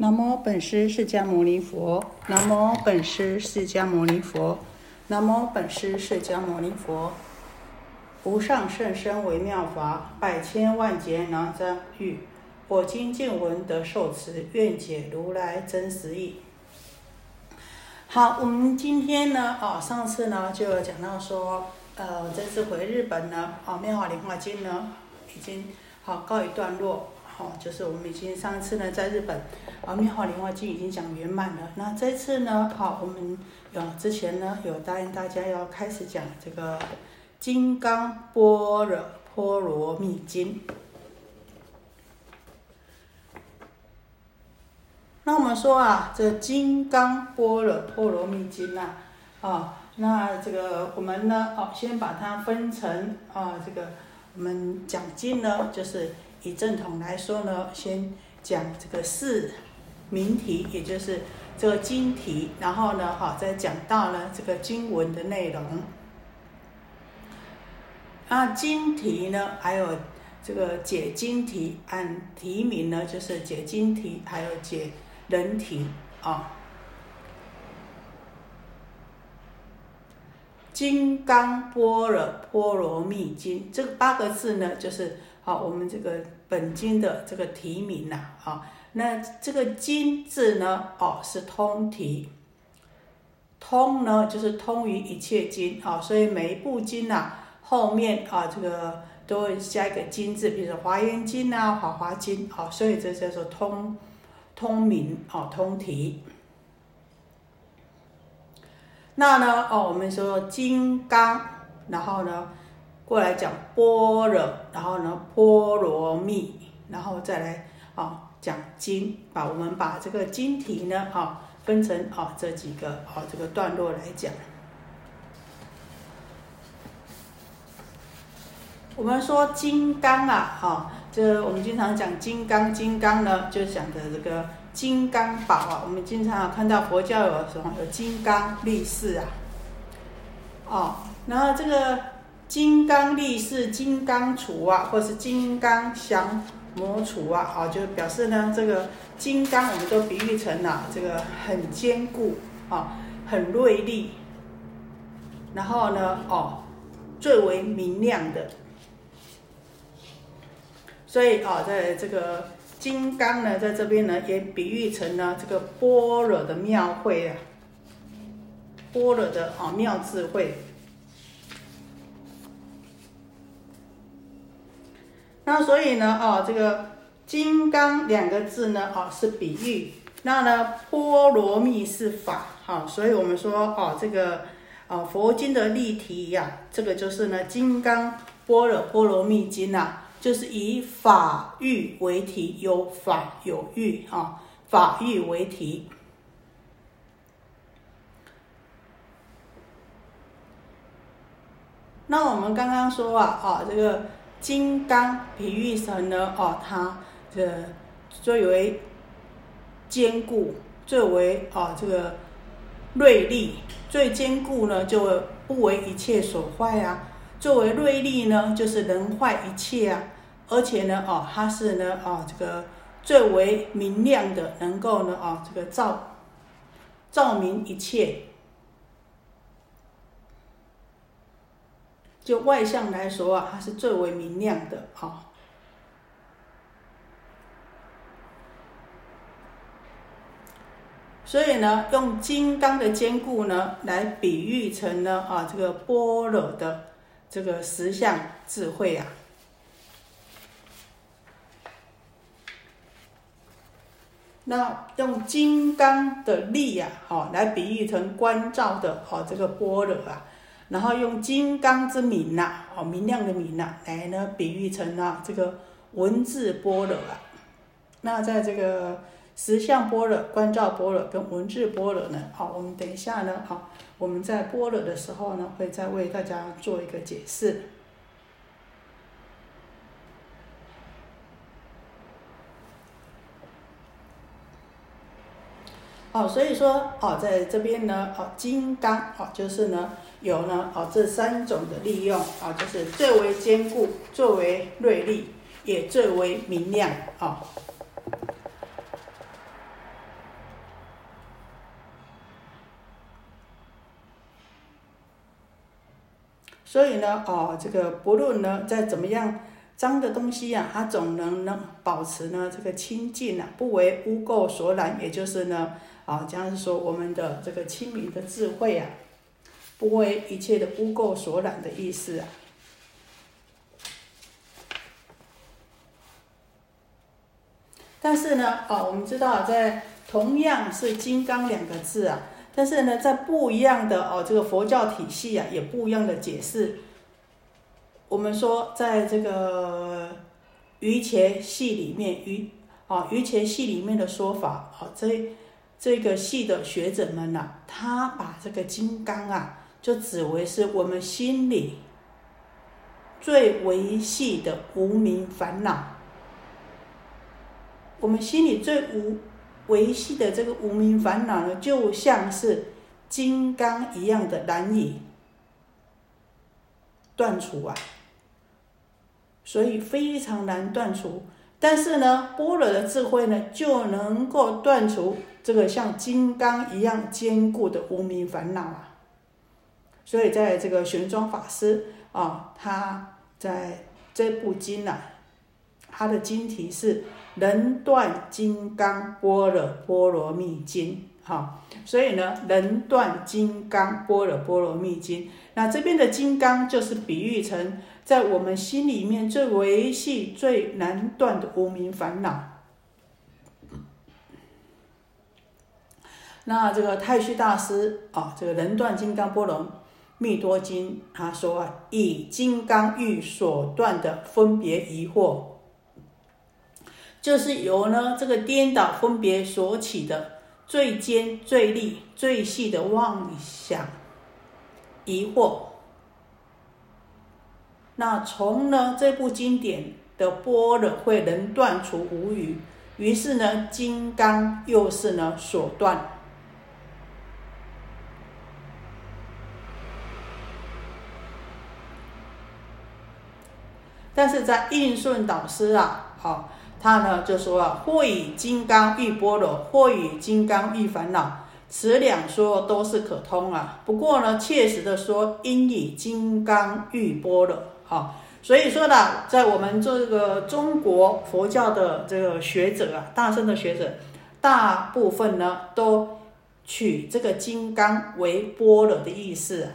南无本师释迦牟尼佛，南无本师释迦牟尼佛，南无本师释迦牟尼佛。无上甚深微妙法，百千万劫难遭遇。我今见闻得受持，愿解如来真实义。好，我们今天呢，哦，上次呢就有讲到说，呃，这次回日本呢，哦，《妙法莲华经》呢，已经好告一段落。哦，就是我们已经上次呢在日本，啊《妙法莲华经》已经讲圆满了。那这次呢，好，我们有之前呢有答应大家要开始讲这个《金刚般若波罗蜜经》。那我们说啊，这《金刚般若波罗蜜经》呐，啊，那这个我们呢，哦，先把它分成啊，这个我们讲经呢，就是。以正统来说呢，先讲这个四名题，也就是这个经题，然后呢，好，再讲到呢这个经文的内容。啊，经题呢，还有这个解经题，按题名呢，就是解经题，还有解人题啊。金刚般若波罗蜜经这八个字呢，就是。好，我们这个本经的这个题名呐，啊，那这个经字呢，哦，是通题，通呢就是通于一切经，啊，所以每一部经呐，后面啊，这个都会加一个经字，比如说华严经啊、华华经，啊，所以这叫做通通名，哦，通题。那呢，哦，我们说金刚，然后呢？过来讲般若，然后呢波罗蜜，然后再来啊讲经，把我们把这个经题呢啊分成啊这几个啊这个段落来讲。我们说金刚啊，哈，这我们经常讲金刚，金刚呢就讲的这个金刚宝啊。我们经常看到佛教有什么有金刚力士啊，哦，然后这个。金刚力士、金刚杵啊，或是金刚降魔杵啊，啊，就表示呢，这个金刚我们都比喻成了这个很坚固啊，很锐利，然后呢，哦，最为明亮的。所以啊，在这个金刚呢，在这边呢，也比喻成了这个般若的妙慧啊，般若的啊妙智慧。那所以呢，哦，这个“金刚”两个字呢，哦，是比喻。那呢，波罗蜜是法，哈，所以我们说，哦，这个，哦，佛经的例题呀，这个就是呢，《金刚波若波罗蜜经》呐，就是以法喻为题，有法有喻，哈，法喻为题。那我们刚刚说啊，啊，这个。金刚比喻成呢，哦，它的最为坚固，最为哦这个锐利，最坚固呢就不为一切所坏啊。作为锐利呢，就是能坏一切啊。而且呢，哦，它是呢，哦这个最为明亮的，能够呢，哦这个照照明一切。就外向来说啊，它是最为明亮的哈。所以呢，用金刚的坚固呢，来比喻成呢啊这个般若的这个实相智慧啊。那用金刚的力呀，好来比喻成关照的哦这个般若啊。然后用金刚之明呐，哦，明亮的明呐，来呢比喻成啊这个文字般若啊。那在这个实相般若、观照般若跟文字般若呢，好，我们等一下呢，好，我们在般若的时候呢，会再为大家做一个解释。哦，所以说哦，在这边呢，哦，金刚哦，就是呢，有呢，哦，这三种的利用，哦，就是最为坚固，最为锐利，也最为明亮哦。所以呢，哦，这个不论呢，在怎么样脏的东西啊，它总能能保持呢，这个清净啊，不为污垢所染，也就是呢。啊，这样说我们的这个清明的智慧啊，不为一切的污垢所染的意思啊。但是呢，哦，我们知道在同样是“金刚”两个字啊，但是呢，在不一样的哦这个佛教体系啊，也不一样的解释。我们说，在这个瑜伽系里面，瑜啊瑜伽系里面的说法啊，这这个系的学者们呢，他把这个金刚啊，就指为是我们心里最维系的无名烦恼。我们心里最无维系的这个无名烦恼呢，就像是金刚一样的难以断除啊，所以非常难断除。但是呢，般若的智慧呢，就能够断除这个像金刚一样坚固的无名烦恼啊。所以在这个玄奘法师啊，他在这部经啊，他的经题是。能断金刚般若波罗蜜经，哈，所以呢，人断金刚般若波罗蜜经，那这边的金刚就是比喻成在我们心里面最维系、最难断的无名烦恼。那这个太虚大师啊，这个能断金刚波罗蜜多经，他说啊，以金刚欲所断的分别疑惑。就是由呢这个颠倒分别所起的最尖、最利、最细的妄想疑惑，那从呢这部经典的波若会能断除无余，于是呢金刚又是呢所断，但是在应顺导师啊，好。他呢就说啊，或以金刚喻般若，或以金刚喻烦恼，此两说都是可通啊。不过呢，切实的说，应以金刚喻般若。好，所以说呢，在我们这个中国佛教的这个学者啊，大圣的学者，大部分呢都取这个金刚为般若的意思。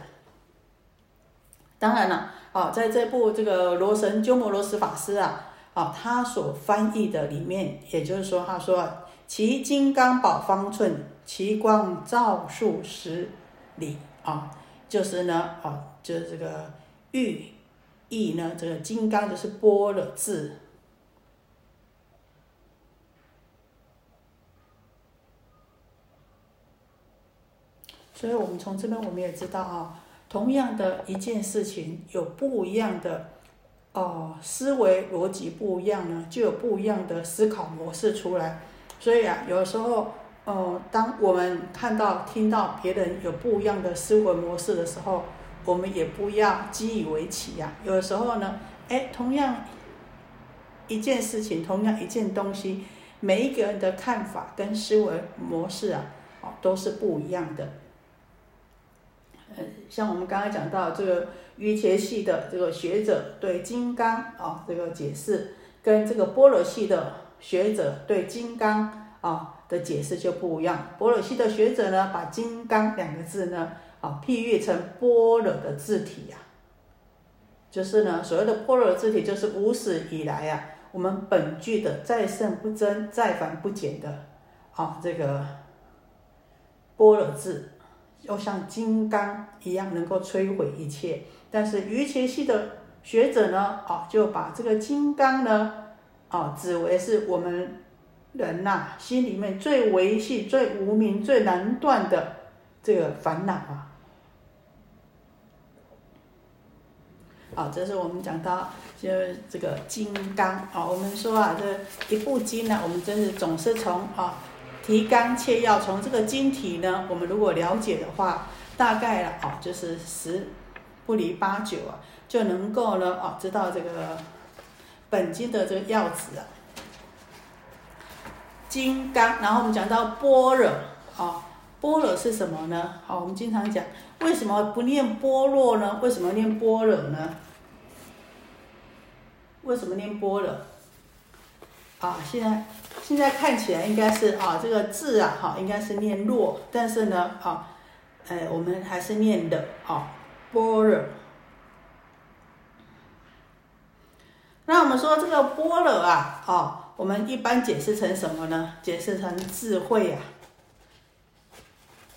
当然了，啊在这部这个罗神鸠摩罗什法师啊。啊，他所翻译的里面，也就是说，他说其金刚宝方寸，其光照数十里啊，就是呢，啊，就是这个寓意呢，这个金刚就是波的字。所以我们从这边我们也知道啊，同样的一件事情，有不一样的。哦，思维逻辑不一样呢，就有不一样的思考模式出来。所以啊，有时候，呃，当我们看到、听到别人有不一样的思维模式的时候，我们也不要激以为奇呀。有时候呢，哎，同样一件事情，同样一件东西，每一个人的看法跟思维模式啊，哦，都是不一样的。像我们刚才讲到这个瑜伽系的这个学者对金刚啊这个解释，跟这个般若系的学者对金刚啊的解释就不一样。般若系的学者呢，把金刚两个字呢啊譬喻成般若的字体呀，就是呢所谓的波若字体，就是无始以来呀，我们本具的再胜不增、再繁不减的啊这个波若字。要像金刚一样能够摧毁一切，但是瑜伽系的学者呢，啊，就把这个金刚呢，啊，指为是我们人呐心里面最维系、最无名、最难断的这个烦恼啊。啊，这是我们讲到就这个金刚啊，我们说啊，这一部经呢，我们真是总是从啊。提纲切要，从这个经题呢，我们如果了解的话，大概了哦，就是十不离八九啊，就能够呢哦，知道这个本经的这个要旨啊。金刚，然后我们讲到般若啊，般若是什么呢？好，我们经常讲，为什么不念般若呢？为什么念般若呢？为什么念般若？啊，现在现在看起来应该是啊，这个字啊，哈，应该是念若，但是呢，啊，哎，我们还是念的啊，般若。那我们说这个般若啊，哦，我们一般解释成什么呢？解释成智慧啊。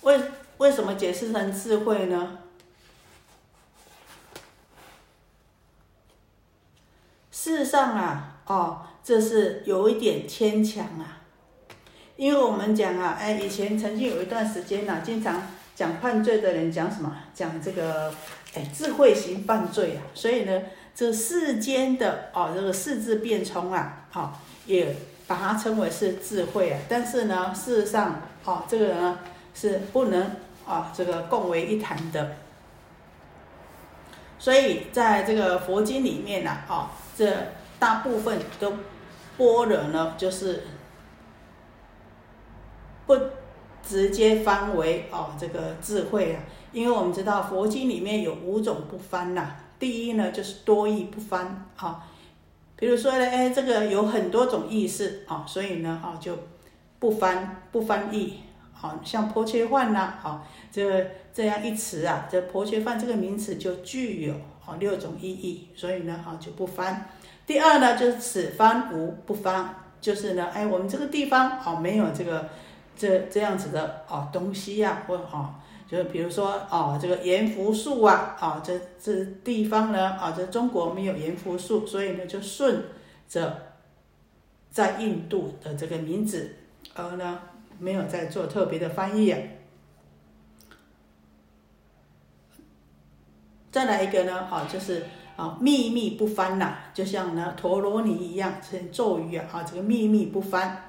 为为什么解释成智慧呢？事实上啊，哦，这是有一点牵强啊，因为我们讲啊，哎，以前曾经有一段时间呢，经常讲犯罪的人讲什么？讲这个，哎，智慧型犯罪啊，所以呢，这世间的哦，这个四字变冲啊，好，也把它称为是智慧啊，但是呢，事实上，哦，这个呢是不能啊，这个共为一谈的。所以在这个佛经里面呢，哦，这大部分都般若呢，就是不直接翻为哦这个智慧啊，因为我们知道佛经里面有五种不翻呐。第一呢，就是多义不翻啊，比如说呢，哎，这个有很多种意思啊，所以呢，啊就不翻不翻译，好像婆切换呐，啊，这。这样一词啊，这婆切换这个名词就具有啊六种意义，所以呢啊就不翻。第二呢就是此方无不翻，就是呢哎我们这个地方哦没有这个这这样子的哦东西呀，或哦就是比如说哦这个盐福树啊啊这这地方呢啊这中国没有盐福树，所以呢就顺着在印度的这个名字，而呢没有再做特别的翻译。再来一个呢，啊，就是啊，秘密不翻呐，就像呢陀罗尼一样，是咒语啊，啊，这个秘密不翻。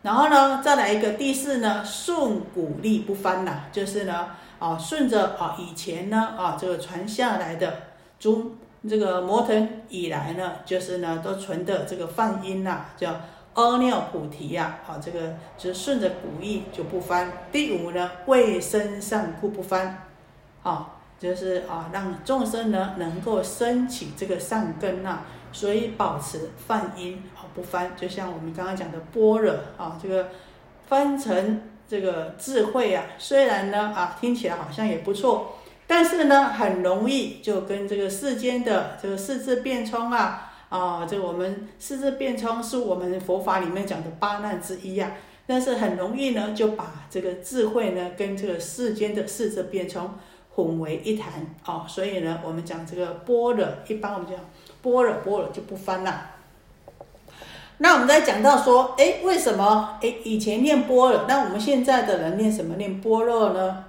然后呢，再来一个第四呢，顺古力不翻呐，就是呢，啊，顺着啊以前呢，啊这个传下来的，中这个摩腾以来呢，就是呢都存的这个梵音呐，叫阿耨菩提呀，啊，这个就是顺着古意就不翻。第五呢，卫生上故不翻，啊。就是啊，让众生呢能够升起这个善根呐，所以保持梵音啊不翻，就像我们刚刚讲的般若啊，这个翻成这个智慧啊，虽然呢啊听起来好像也不错，但是呢很容易就跟这个世间的这个四字变冲啊啊，这我们四字变冲是我们佛法里面讲的八难之一呀，但是很容易呢就把这个智慧呢跟这个世间的四字变冲。混为一谈哦，所以呢，我们讲这个般若，一般我们讲般若，般若就不翻了。那我们再讲到说，哎，为什么哎以前念般若，那我们现在的人念什么念般若呢？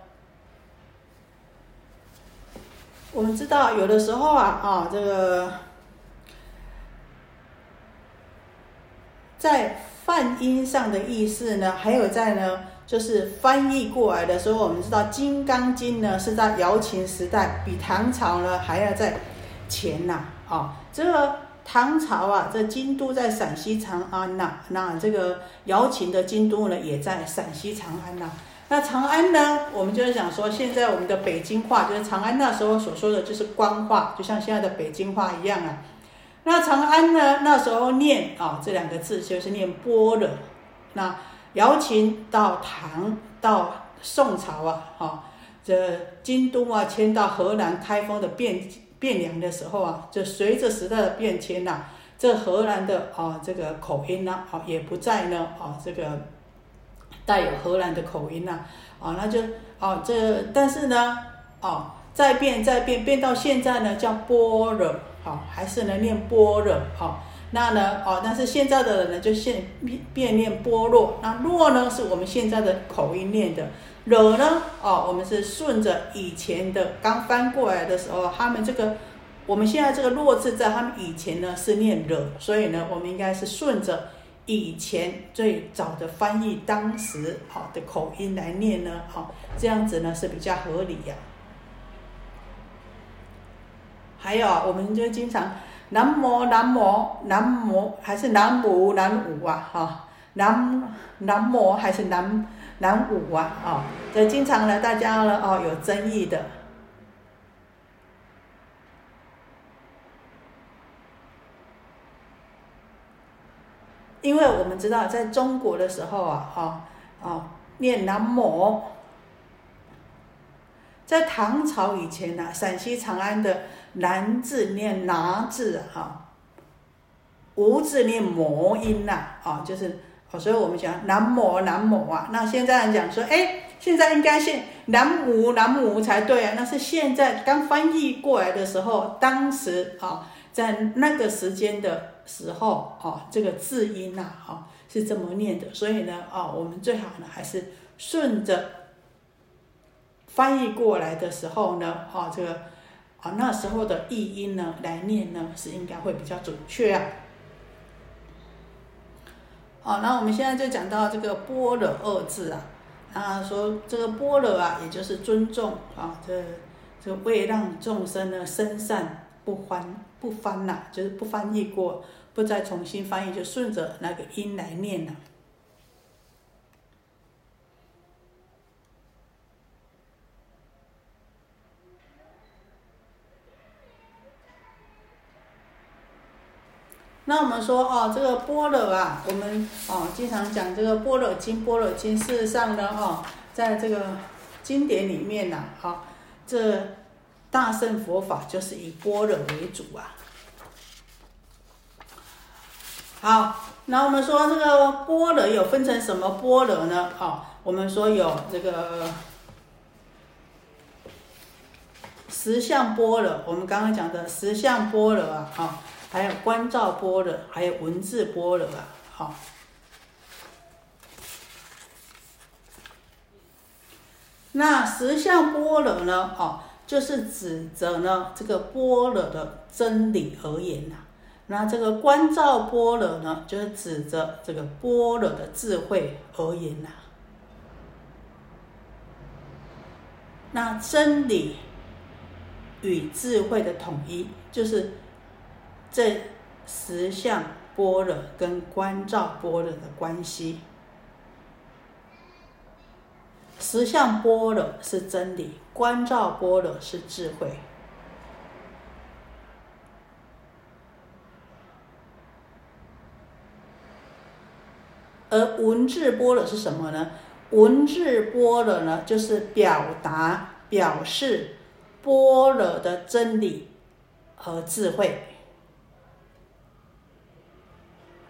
我们知道有的时候啊啊，这个在梵音上的意思呢，还有在呢。就是翻译过来的时候，我们知道《金刚经》呢是在瑶琴时代，比唐朝呢还要在前呐。啊，这个唐朝啊，这京都在陕西长安呐，那这个瑶琴的京都呢也在陕西长安呐。那长安呢，我们就是想说，现在我们的北京话，就是长安那时候所说的就是官话，就像现在的北京话一样啊。那长安呢，那时候念啊这两个字就是念波的，那。瑶琴到唐到宋朝啊，哈，这京都啊迁到河南开封的汴汴梁的时候啊，就随着时代的变迁呐，这河南的啊这个口音呢，啊也不再呢啊这个带有河南的口音呐，啊那就啊这但是呢，啊再变再变变到现在呢叫般若，好还是能念般若，好。那呢？哦，但是现在的人呢，就现变变念般若。那若呢，是我们现在的口音念的。惹呢？哦，我们是顺着以前的刚翻过来的时候，他们这个我们现在这个若字在他们以前呢是念惹，所以呢，我们应该是顺着以前最早的翻译当时好的口音来念呢。好，这样子呢是比较合理呀。还有啊，我们就经常。南无南无南无还是南无南无啊？哈，南南无还是南南无啊，哦，这经常呢，大家呢，哦，有争议的。因为我们知道，在中国的时候啊，哈，哦，念南无，在唐朝以前呢，陕西长安的南字念拿字啊，无字念魔音呐，啊，就是，所以我们讲南无南无啊。那现在讲说，哎，现在应该是南无南无才对啊。那是现在刚翻译过来的时候，当时啊，在那个时间的。时候啊，这个字音呐，哦是这么念的，所以呢，啊，我们最好呢还是顺着翻译过来的时候呢，哦，这个啊那时候的译音呢来念呢，是应该会比较准确啊。好，那我们现在就讲到这个“般若”二字啊，啊，说这个“般若”啊，也就是尊重啊，这这为让众生呢生善不欢。不翻了，就是不翻译过，不再重新翻译，就顺着那个音来念了。那我们说哦，这个般若啊，我们哦经常讲这个般若经，般若经事实上呢，哦，在这个经典里面呢，哦，这。大乘佛法就是以般若为主啊。好，那我们说这个般若有分成什么般若呢？好，我们说有这个十相般若，我们刚刚讲的十相般若啊，好，还有观照波的，还有文字波的吧，好。那实相般若呢？哦。就是指着呢这个般若的真理而言呐，那这个观照般若呢，就是指着这个般若的智慧而言呐。那真理与智慧的统一，就是这十相般若跟观照般若的关系。实相般若是真理，观照般若是智慧，而文字般若是什么呢？文字般若呢，就是表达、表示般若的真理和智慧。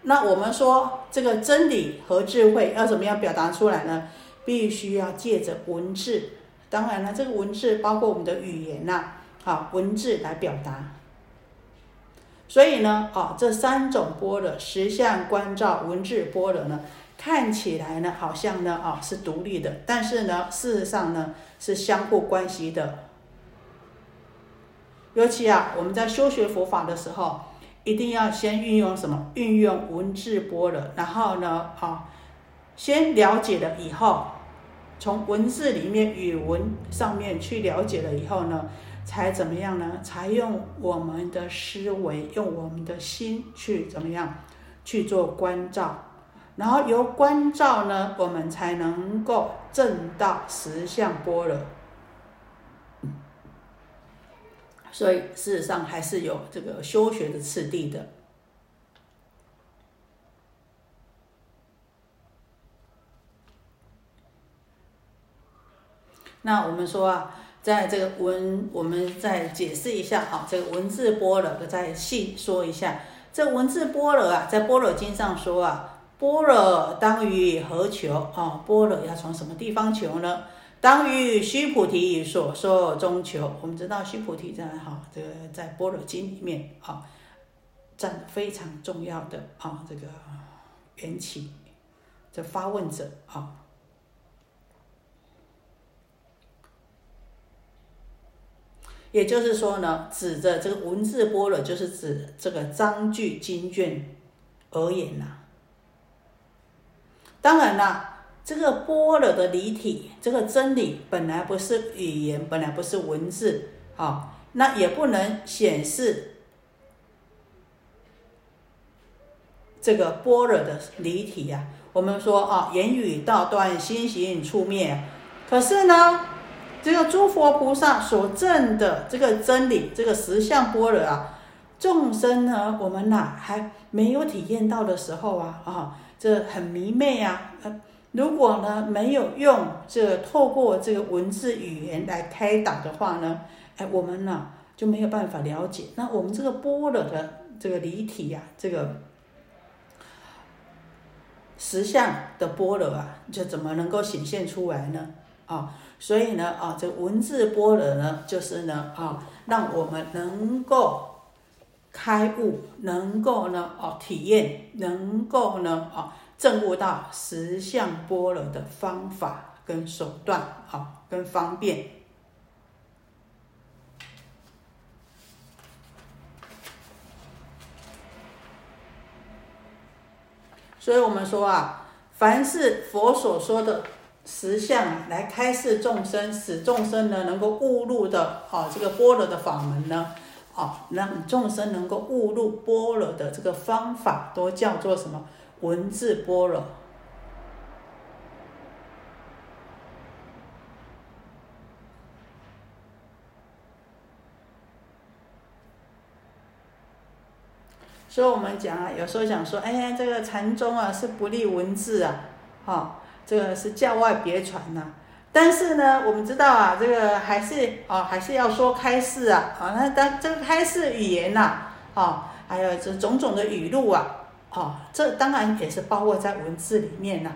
那我们说，这个真理和智慧要怎么样表达出来呢？必须要借着文字，当然了，这个文字包括我们的语言呐，好文字来表达。所以呢，啊，这三种波的实相观照文字波的呢，看起来呢好像呢，啊是独立的，但是呢，事实上呢是相互关系的。尤其啊，我们在修学佛法的时候，一定要先运用什么？运用文字波了，然后呢，啊，先了解了以后。从文字里面、语文上面去了解了以后呢，才怎么样呢？才用我们的思维、用我们的心去怎么样去做关照，然后由关照呢，我们才能够证到实相般若。所以事实上还是有这个修学的次第的。那我们说啊，在这个文，我们再解释一下啊，这个文字般若，再细说一下。这文字般若啊，在般若经上说啊，般若当于何求啊？般若要从什么地方求呢？当于须菩提所说中求。我们知道须菩提在哈，这个在般若经里面啊，占非常重要的啊，这个缘起这发问者啊。也就是说呢，指着这个文字般若，就是指这个章句经卷而言呐。当然啦，这个般若的离体，这个真理本来不是语言，本来不是文字，好，那也不能显示这个般若的离体呀。我们说啊，言语道断，心行处灭。可是呢，这个诸佛菩萨所证的这个真理，这个实相般若啊，众生呢，我们呐还没有体验到的时候啊，啊，这很迷昧啊。如果呢没有用这透过这个文字语言来开导的话呢，哎，我们呢就没有办法了解。那我们这个般若的这个离体呀，这个实相的般若啊，就怎么能够显现出来呢？啊，所以呢，啊，这文字般若呢，就是呢，啊，让我们能够开悟，能够呢，哦，体验，能够呢，啊，证悟到实相般若的方法跟手段，啊，跟方便。所以我们说啊，凡是佛所说的。实相来开示众生，使众生呢能够悟入的啊这个般若的法门呢，啊让众生能够悟入般若的这个方法，都叫做什么文字般若。所以我们讲啊，有时候讲说，哎呀，这个禅宗啊是不立文字啊，哈。这个是教外别传呐，但是呢，我们知道啊，这个还是啊，还是要说开示啊，啊，那当这个开示语言呐，啊，还有这种种的语录啊，啊，这当然也是包括在文字里面呐。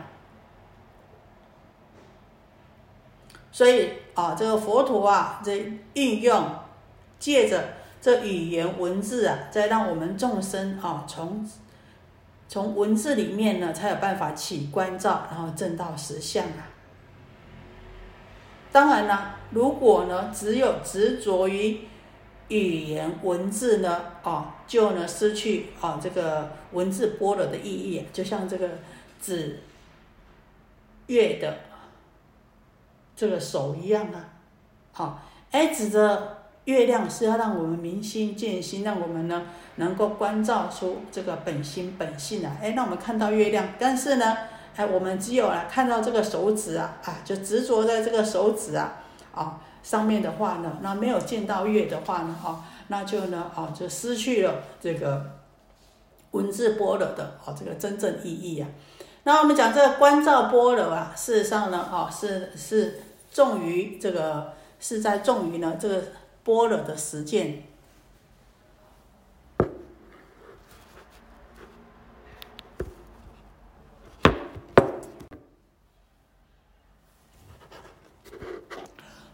所以啊，这个佛陀啊，这运用借着这语言文字啊，再让我们众生啊，从。从文字里面呢，才有办法起观照，然后证到实相啊。当然了，如果呢只有执着于语言文字呢，哦，就呢失去啊这个文字波了的意义，就像这个指月的这个手一样啊，好，哎，指着月亮是要让我们明心见性，让我们呢。能够关照出这个本心本性啊，哎，让我们看到月亮。但是呢，哎，我们只有啊看到这个手指啊，啊，就执着在这个手指啊，啊上面的话呢，那没有见到月的话呢，哦，那就呢，哦，就失去了这个文字波罗的哦这个真正意义啊。那我们讲这个观照波罗啊，事实上呢，哦，是是重于这个是在重于呢这个波了的实践。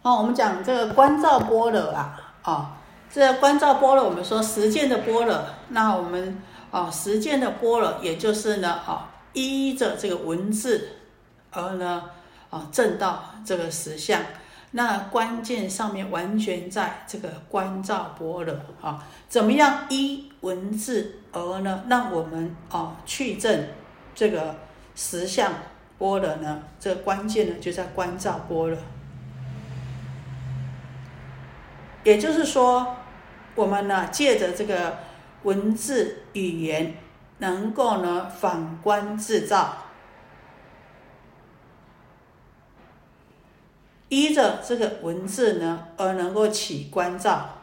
哦，我们讲这个观照波罗啊，啊，这观照波罗，我们说实践的波罗，那我们啊，实践的波罗，也就是呢，啊，依着这个文字而呢，啊，证到这个实相。那关键上面完全在这个观照波罗啊，怎么样依文字而呢，让我们啊去证这个实相波罗呢？这个关键呢，就在观照波罗。也就是说，我们呢借着这个文字语言，能够呢反观自照，依着这个文字呢而能够起观照。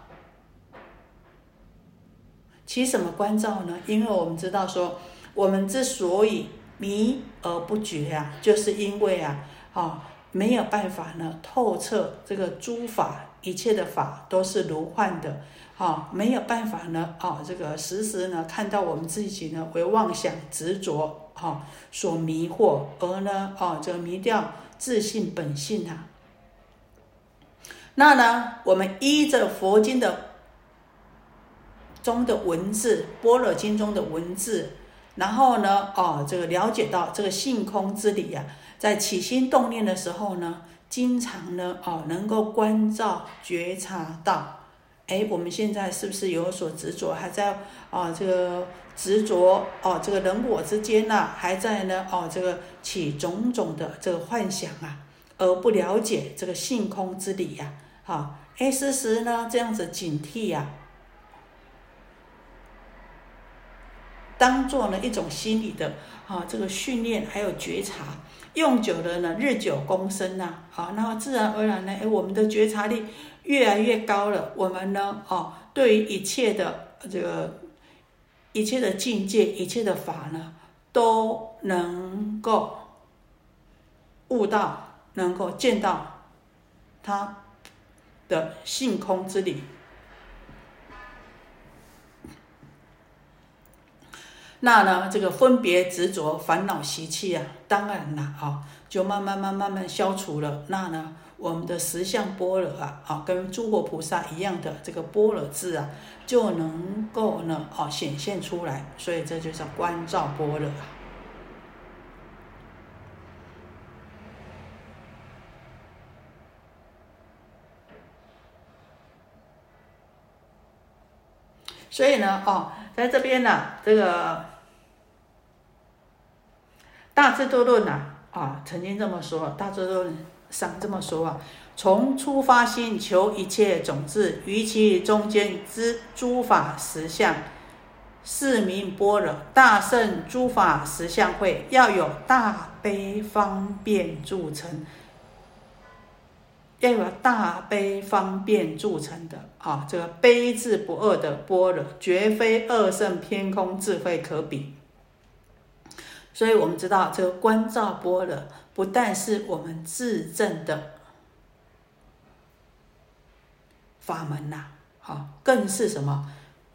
起什么关照呢？因为我们知道说，我们之所以迷而不觉啊，就是因为啊，啊没有办法呢透彻这个诸法。一切的法都是如幻的，啊，没有办法呢，啊，这个时时呢看到我们自己呢为妄想执着，啊所迷惑，而呢，啊，这个迷掉自信本性啊。那呢，我们依着佛经的中的文字，般若经中的文字，然后呢，哦，这个了解到这个性空之理呀，在起心动念的时候呢。经常呢，哦，能够关照觉察到，哎，我们现在是不是有所执着，还在啊这个执着哦，这个人我之间呢，还在呢，哦，这个起种种的这个幻想啊，而不了解这个性空之理呀，哈，哎，时时呢这样子警惕呀。当做呢一种心理的啊这个训练，还有觉察，用久了呢，日久功深呐，好，那么自然而然呢，哎，我们的觉察力越来越高了，我们呢，哦，对于一切的这个一切的境界，一切的法呢，都能够悟到，能够见到它的性空之理。那呢，这个分别执着、烦恼习气啊，当然了啊，就慢慢、慢、慢慢消除了。那呢，我们的十相般若啊，啊，跟诸佛菩萨一样的这个般若智啊，就能够呢，啊，显现出来。所以这就叫观照般若。所以呢，哦，在这边呢，这个。大智度论呐，啊，曾经这么说，大智度论上这么说啊：从初发心求一切种子，于其中间之诸法实相，是名般若。大圣诸法实相会，要有大悲方便铸成，要有大悲方便铸成的啊，这个悲智不二的般若，绝非二圣偏空智慧可比。所以我们知道，这个观照般若不但是我们自证的法门呐，好，更是什么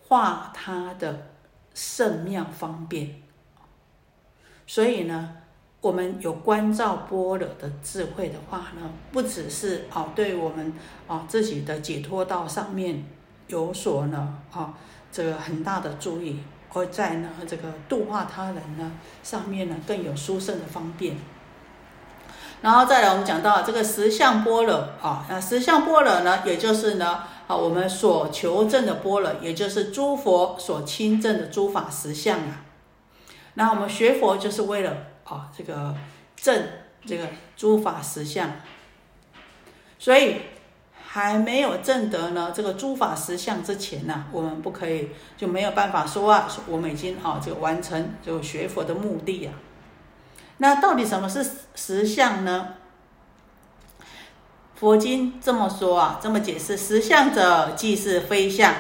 化他的圣妙方便。所以呢，我们有观照般若的智慧的话呢，不只是啊，对我们啊自己的解脱道上面有所呢啊这个很大的注意。而在呢这个度化他人呢上面呢更有殊胜的方便，然后再来我们讲到这个十相般若啊，那十相般若呢，也就是呢啊我们所求证的般若，也就是诸佛所亲证的诸法实相啊。那我们学佛就是为了啊这个证这个诸法实相，所以。还没有证得呢，这个诸法实相之前呢，我们不可以就没有办法说啊，我们已经啊就完成就学佛的目的呀。那到底什么是实相呢？佛经这么说啊，这么解释：实相者，即是非相。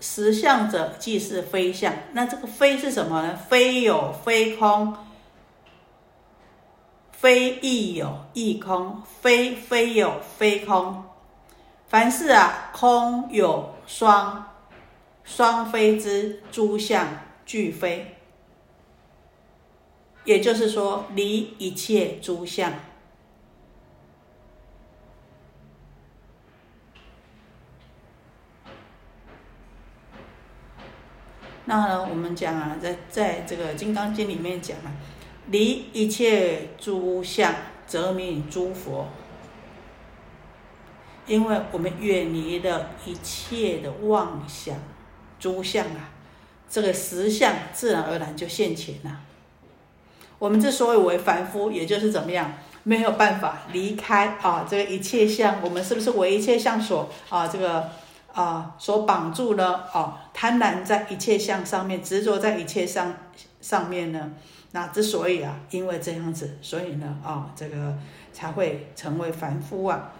实相者，即是非相。那这个非是什么呢？非有非空。非亦有亦空，非非有非空。凡是啊，空有双，双非之诸相俱非。也就是说，离一切诸相。那呢，我们讲啊，在在这个《金刚经》里面讲啊。离一切诸相，则名诸佛。因为我们远离了一切的妄想诸相啊，这个实相自然而然就现前了。我们之所以为凡夫，也就是怎么样，没有办法离开啊这个一切相。我们是不是为一切相所啊这个啊所绑住呢？啊，贪婪在一切相上面，执着在一切相上面呢？那之所以啊，因为这样子，所以呢，啊，这个才会成为凡夫啊。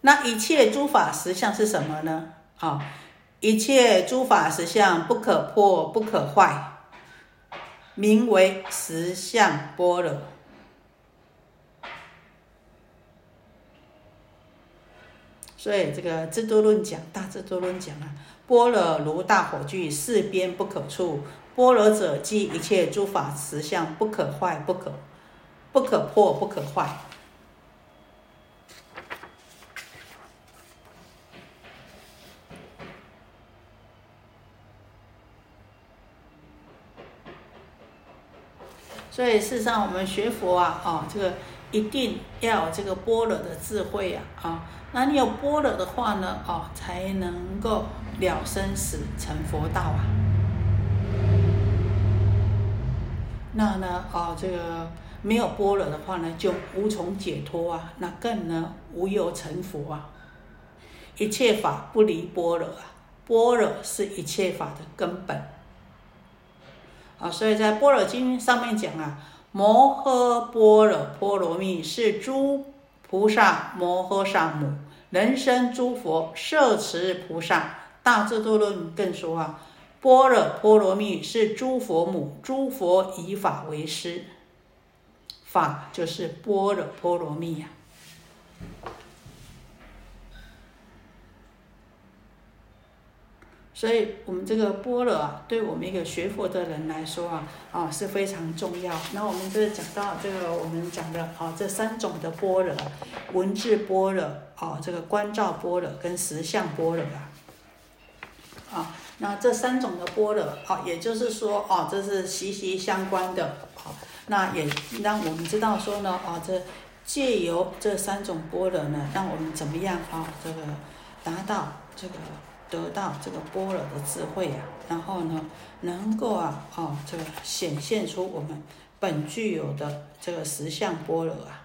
那一切诸法实相是什么呢？啊，一切诸法实相不可破不可坏，名为实相般若。所以这个《智多论》讲，《大智多论》讲啊，般若如大火炬，四边不可触。般若者，即一切诸法实相，不可坏，不可不可破，不可坏。所以，事实上，我们学佛啊，啊，这个一定要有这个般若的智慧呀，啊。那你有般若的话呢？哦，才能够了生死成佛道啊。那呢，啊，这个没有般若的话呢，就无从解脱啊，那更呢无有成佛啊。一切法不离般若啊，般若是一切法的根本。啊，所以在《般若经》上面讲啊，摩诃般若波罗蜜是诸菩萨摩诃萨母，人生诸佛摄持菩萨。大智度论更说啊。般若波罗蜜是诸佛母，诸佛以法为师，法就是般若波罗蜜呀。所以，我们这个般若啊，对我们一个学佛的人来说啊，啊是非常重要。那我们这讲到这个，我们讲的啊，这三种的般若，文字般若啊，这个观照般若跟实相般若啊，啊。那这三种的波若，啊，也就是说，啊，这是息息相关的，好，那也让我们知道说呢，啊，这借由这三种波若呢，让我们怎么样啊，这个达到这个得到这个波罗的智慧啊，然后呢，能够啊，哦，这个显现出我们本具有的这个实相波罗啊。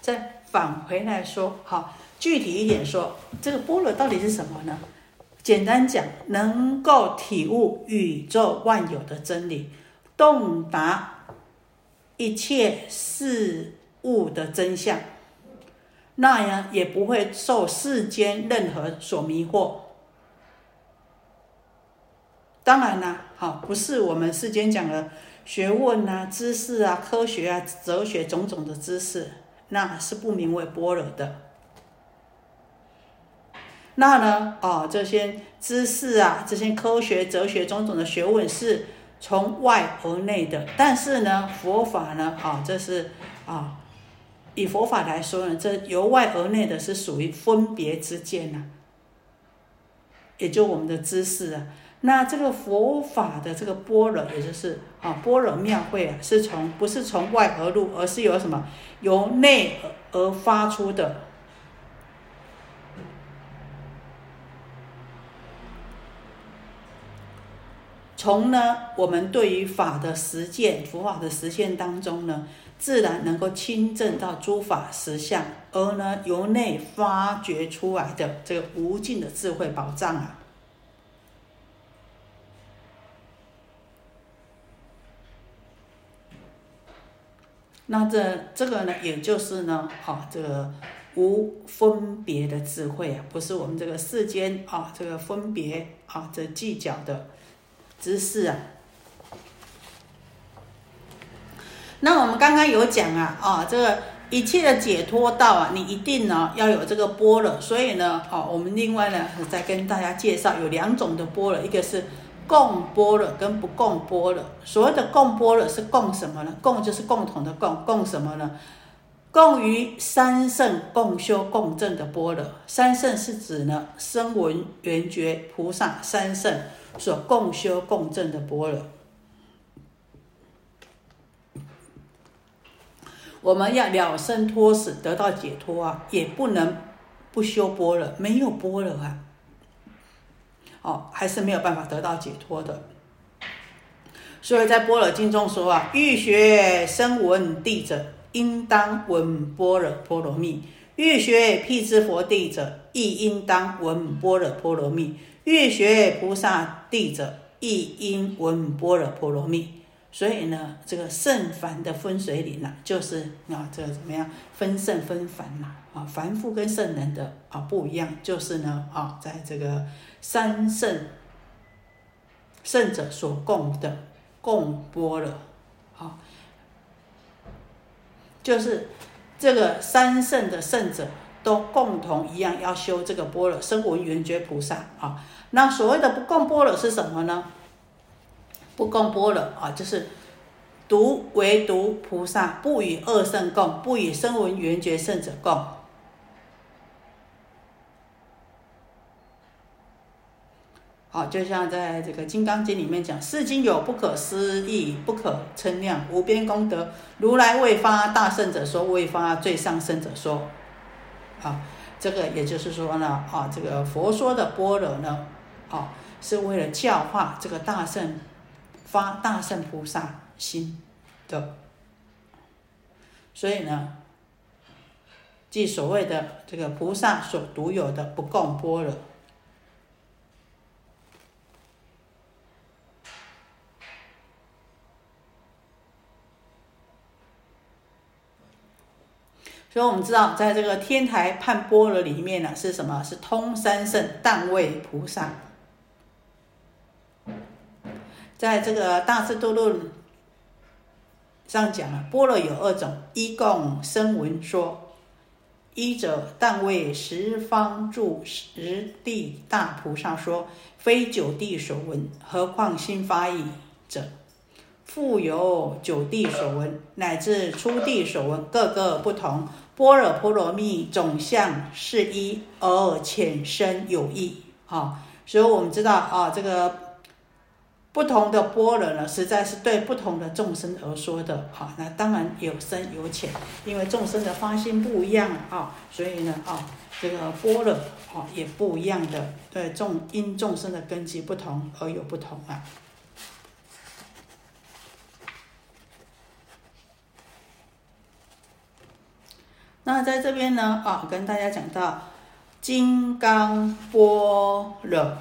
再返回来说，好，具体一点说，这个波罗到底是什么呢？简单讲，能够体悟宇宙万有的真理，洞达一切事物的真相，那样也不会受世间任何所迷惑。当然啦，好，不是我们世间讲的学问啊、知识啊、科学啊、哲学种种的知识。那是不名为般若的。那呢？哦，这些知识啊，这些科学、哲学种种的学问是从外而内的。但是呢，佛法呢？啊，这是啊，以佛法来说呢，这由外而内的是属于分别之见呐，也就我们的知识啊。那这个佛法的这个般若，也就是啊般若妙慧啊，是从不是从外而入，而是由什么由内而发出的。从呢我们对于法的实践，佛法的实践当中呢，自然能够亲证到诸法实相，而呢由内发掘出来的这个无尽的智慧宝藏啊。那这这个呢，也就是呢，啊，这个无分别的智慧啊，不是我们这个世间啊，这个分别啊，这计较的知识啊。那我们刚刚有讲啊，啊，这个一切的解脱道啊，你一定呢要有这个波了，所以呢，啊，我们另外呢再跟大家介绍有两种的波了，一个是。共波了跟不共波了，所谓的共波了是共什么呢？共就是共同的共，共什么呢？共于三圣共修共正的波了。三圣是指呢声闻缘觉菩萨三圣所共修共正的波了。我们要了生脱死得到解脱啊，也不能不修波了，没有波了啊。哦，还是没有办法得到解脱的。所以在《般若经》中说啊，欲学声闻地者，应当闻般若波罗蜜；欲学辟支佛地者，亦应当闻般若波罗蜜；欲学菩萨地者，亦应闻般若波罗蜜。所以呢，这个圣凡的分水岭呐，就是啊，这个怎么样分圣分凡呐？啊，凡夫跟圣人的啊不一样，就是呢啊，在这个。三圣圣者所供的供波罗，好，就是这个三圣的圣者都共同一样要修这个波了，声闻缘觉菩萨啊。那所谓的不共波了是什么呢？不共波了啊，就是独唯独菩萨不与二圣共，不与声闻缘觉圣者共。好，就像在这个《金刚经》里面讲，世经有不可思议、不可称量、无边功德，如来未发大圣者说，未发最上圣者说。啊，这个也就是说呢，啊，这个佛说的般若呢，啊，是为了教化这个大圣发大圣菩萨心的，所以呢，即所谓的这个菩萨所独有的不共般若。所以我们知道，在这个天台判般若里面呢，是什么？是通三圣但位菩萨。在这个大智度论上讲啊，般若有二种，一共声闻说。一者但为十方住十地大菩萨说，非九地所闻，何况新发意者？复有九地所闻，乃至初地所闻，各个不同。般若波罗蜜总相是一，而浅深有异。啊，所以我们知道啊，这个不同的般若呢，实在是对不同的众生而说的。啊，那当然有深有浅，因为众生的发心不一样啊，所以呢，啊，这个般若啊也不一样的，对众因众生的根基不同而有不同啊。那在这边呢，啊，跟大家讲到金刚般若，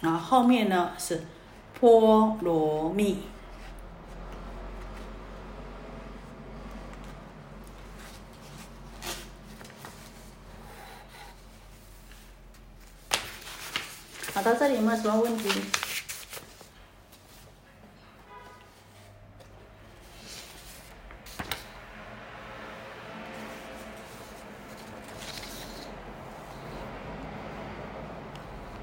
然后后面呢是波罗蜜。好，到这里有没有什么问题？